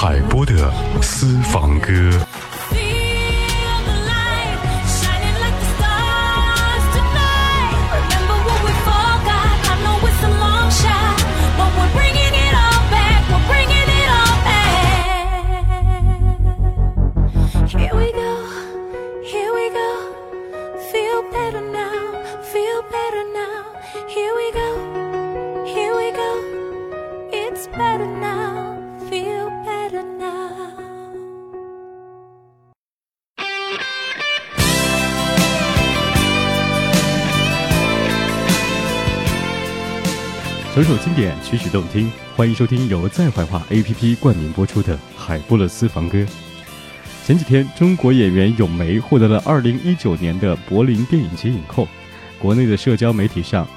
海波的私房歌。首经典，曲曲动听，欢迎收听由在怀化 APP 冠名播出的《海波勒斯房歌》。前几天，中国演员咏梅获得了2019年的柏林电影节影后。国内的社交媒体上，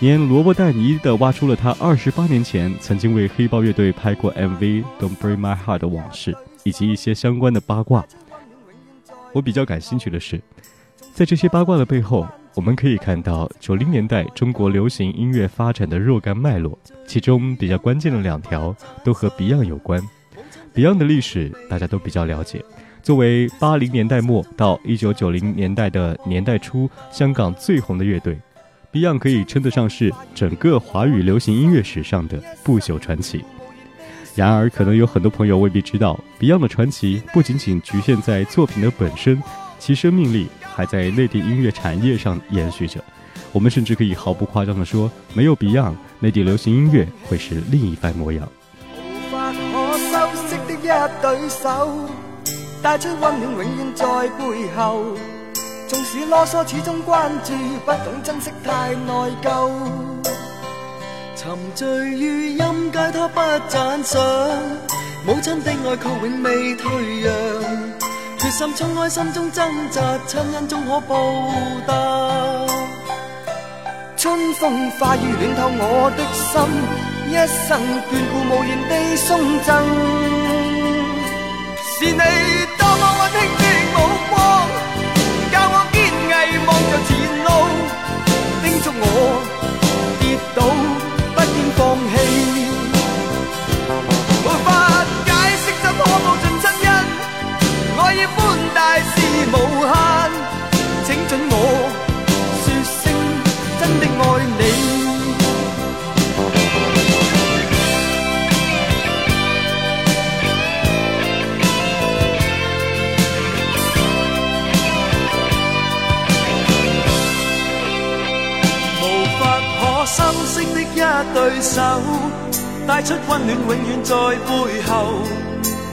连罗伯·戴尼的挖出了他28年前曾经为黑豹乐队拍过 MV《Don't Break My Heart》的往事，以及一些相关的八卦。我比较感兴趣的是，在这些八卦的背后。我们可以看到九零年代中国流行音乐发展的若干脉络，其中比较关键的两条都和 Beyond 有关。Beyond 的历史大家都比较了解，作为八零年代末到一九九零年代的年代初香港最红的乐队，Beyond 可以称得上是整个华语流行音乐史上的不朽传奇。然而，可能有很多朋友未必知道，Beyond 的传奇不仅仅局限在作品的本身，其生命力。还在内地音乐产业上延续着，我们甚至可以毫不夸张地说，没有 Beyond，内地流行音乐会是另一番模样。无法可修饰的一对手，带出温暖永远在背后。纵使啰嗦，始终关注，不懂珍惜太内疚。沉醉于音阶，他不赞赏，母亲的爱却永未退让。决心冲开心中挣扎，亲恩终可报答。春风化雨暖透我的心，一生眷顾无言地送赠。是你多么温馨的目光，教我坚毅望着前路，叮嘱我是无限，请准我说声真的爱你。无法可修饰的一对手，带出温暖永远在背后。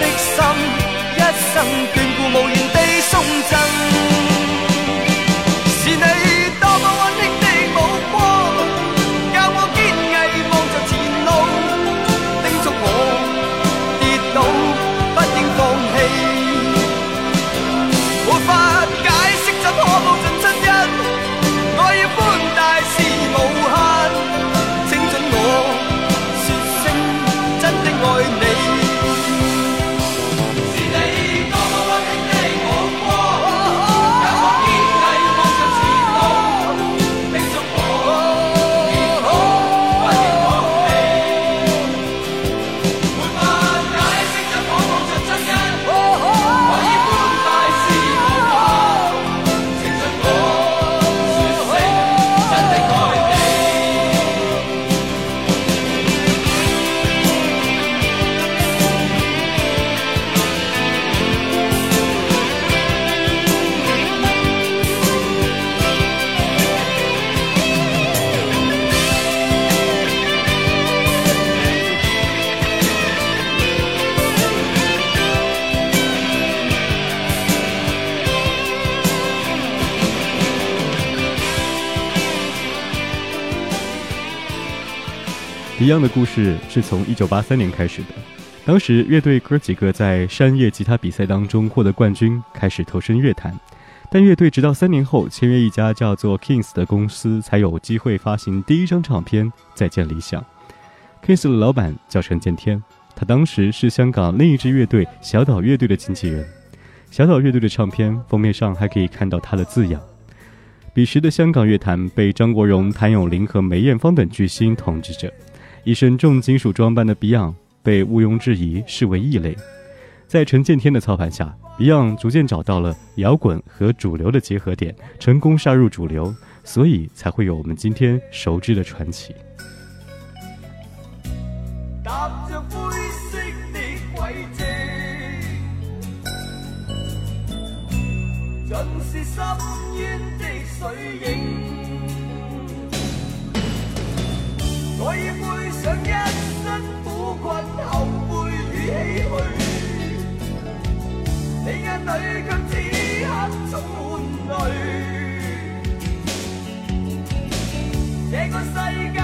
的心一生这样的故事是从1983年开始的，当时乐队哥几个在山叶吉他比赛当中获得冠军，开始投身乐坛。但乐队直到三年后签约一家叫做 Kings 的公司，才有机会发行第一张唱片《再见理想》。Kings 的老板叫陈建天，他当时是香港另一支乐队小岛乐队的经纪人。小岛乐队的唱片封面上还可以看到他的字样。彼时的香港乐坛被张国荣、谭咏麟和梅艳芳等巨星统治着，一身重金属装扮的 Beyond 被毋庸置疑视为异类。在陈建天的操盘下，Beyond 逐渐找到了摇滚和主流的结合点，成功杀入主流，所以才会有我们今天熟知的传奇。深渊的水影，我已背上一身苦困、后悔与唏嘘，你眼里却此刻充满泪。这个世界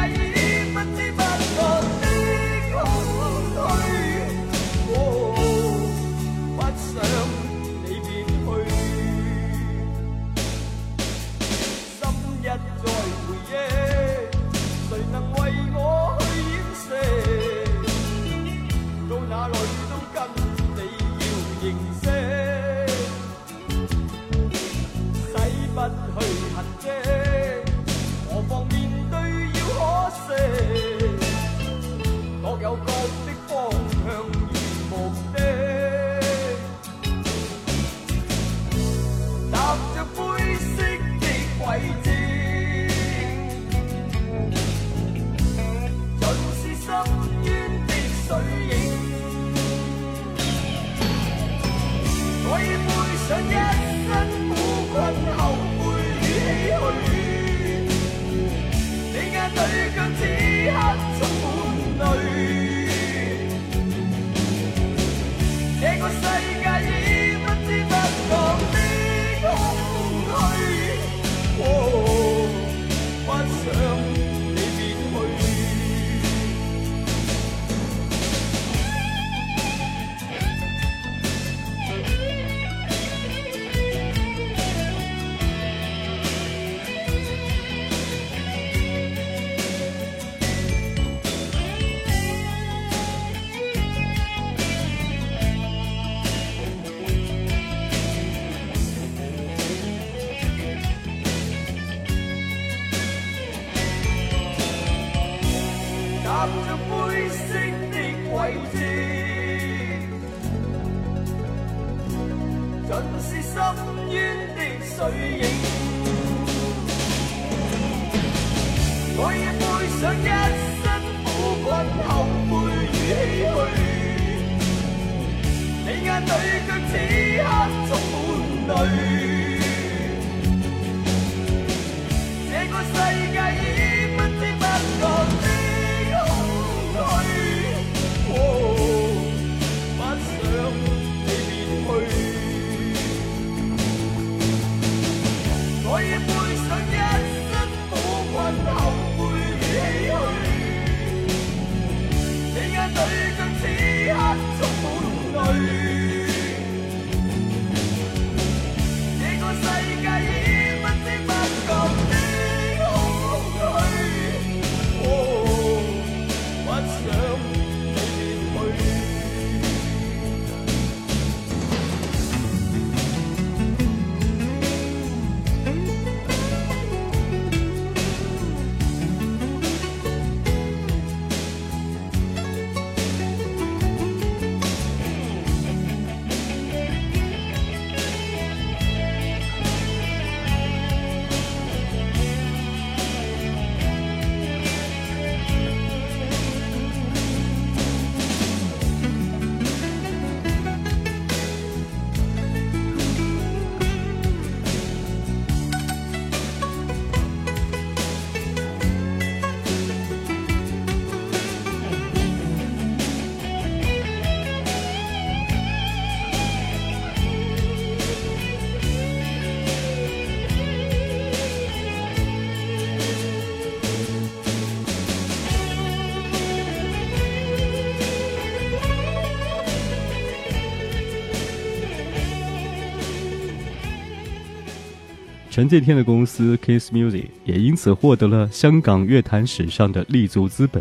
陈建天的公司 Kiss Music 也因此获得了香港乐坛史上的立足资本，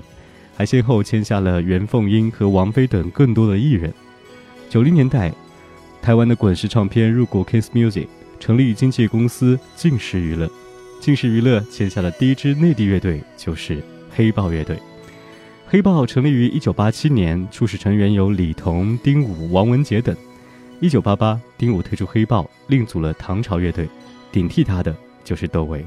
还先后签下了袁凤英和王菲等更多的艺人。九零年代，台湾的滚石唱片入股 Kiss Music，成立经纪公司劲视娱乐。劲视娱乐签下的第一支内地乐队就是黑豹乐队。黑豹成立于一九八七年，初始成员有李彤、丁武、王文杰等。一九八八，丁武退出黑豹，另组了唐朝乐队，顶替他的就是窦唯。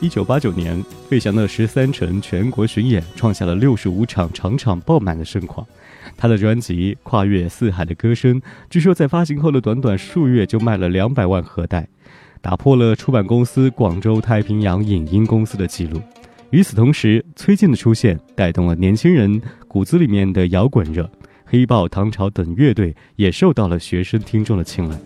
一九八九年，费翔的十三城全国巡演创下了六十五场场场爆满的盛况。他的专辑《跨越四海的歌声》，据说在发行后的短短数月就卖了两百万盒带，打破了出版公司广州太平洋影音公司的记录。与此同时，崔健的出现带动了年轻人骨子里面的摇滚热，黑豹、唐朝等乐队也受到了学生听众的青睐。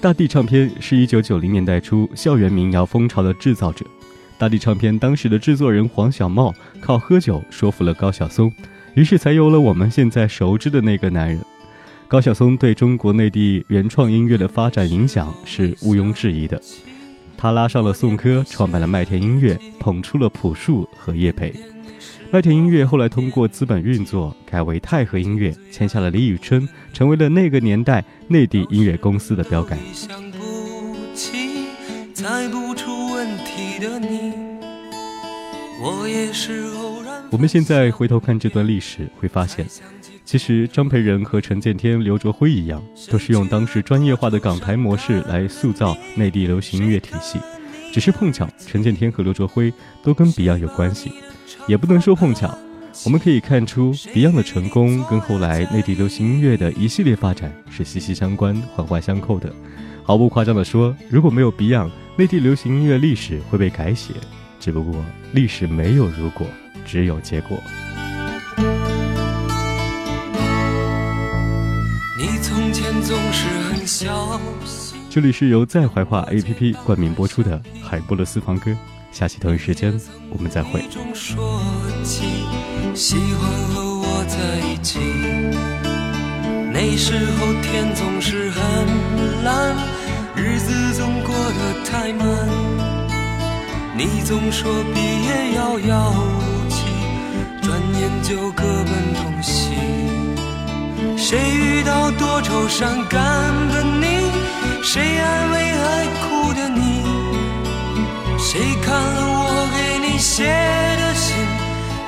大地唱片是一九九零年代初校园民谣风潮的制造者。大地唱片当时的制作人黄小茂靠喝酒说服了高晓松，于是才有了我们现在熟知的那个男人。高晓松对中国内地原创音乐的发展影响是毋庸置疑的。他拉上了宋柯，创办了麦田音乐，捧出了朴树和叶蓓。麦田音乐后来通过资本运作改为泰和音乐，签下了李宇春，成为了那个年代内地音乐公司的标杆。我们现在回头看这段历史，会发现，其实张培仁和陈建天、刘卓辉一样，都是用当时专业化的港台模式来塑造内地流行音乐体系。只是碰巧，陈建天和刘卓辉都跟 Beyond 有关系，也不能说碰巧。我们可以看出，Beyond 的成功跟后来内地流行音乐的一系列发展是息息相关、环环相扣的。毫不夸张地说，如果没有 Beyond，内地流行音乐历史会被改写。只不过历史没有如果，只有结果。你从前总是很小心这里是由在怀化 APP 冠名播出的《海波的私房歌》，下期同一时间我们再会。喜欢和我在一起，那时候天总是很蓝，日子总过得太慢。你总说毕业遥遥无期，转眼就各奔东西。谁遇到多愁善感的你？谁安慰爱哭的你？谁看了我给你写的信？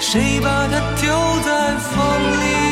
谁把它丢在风里？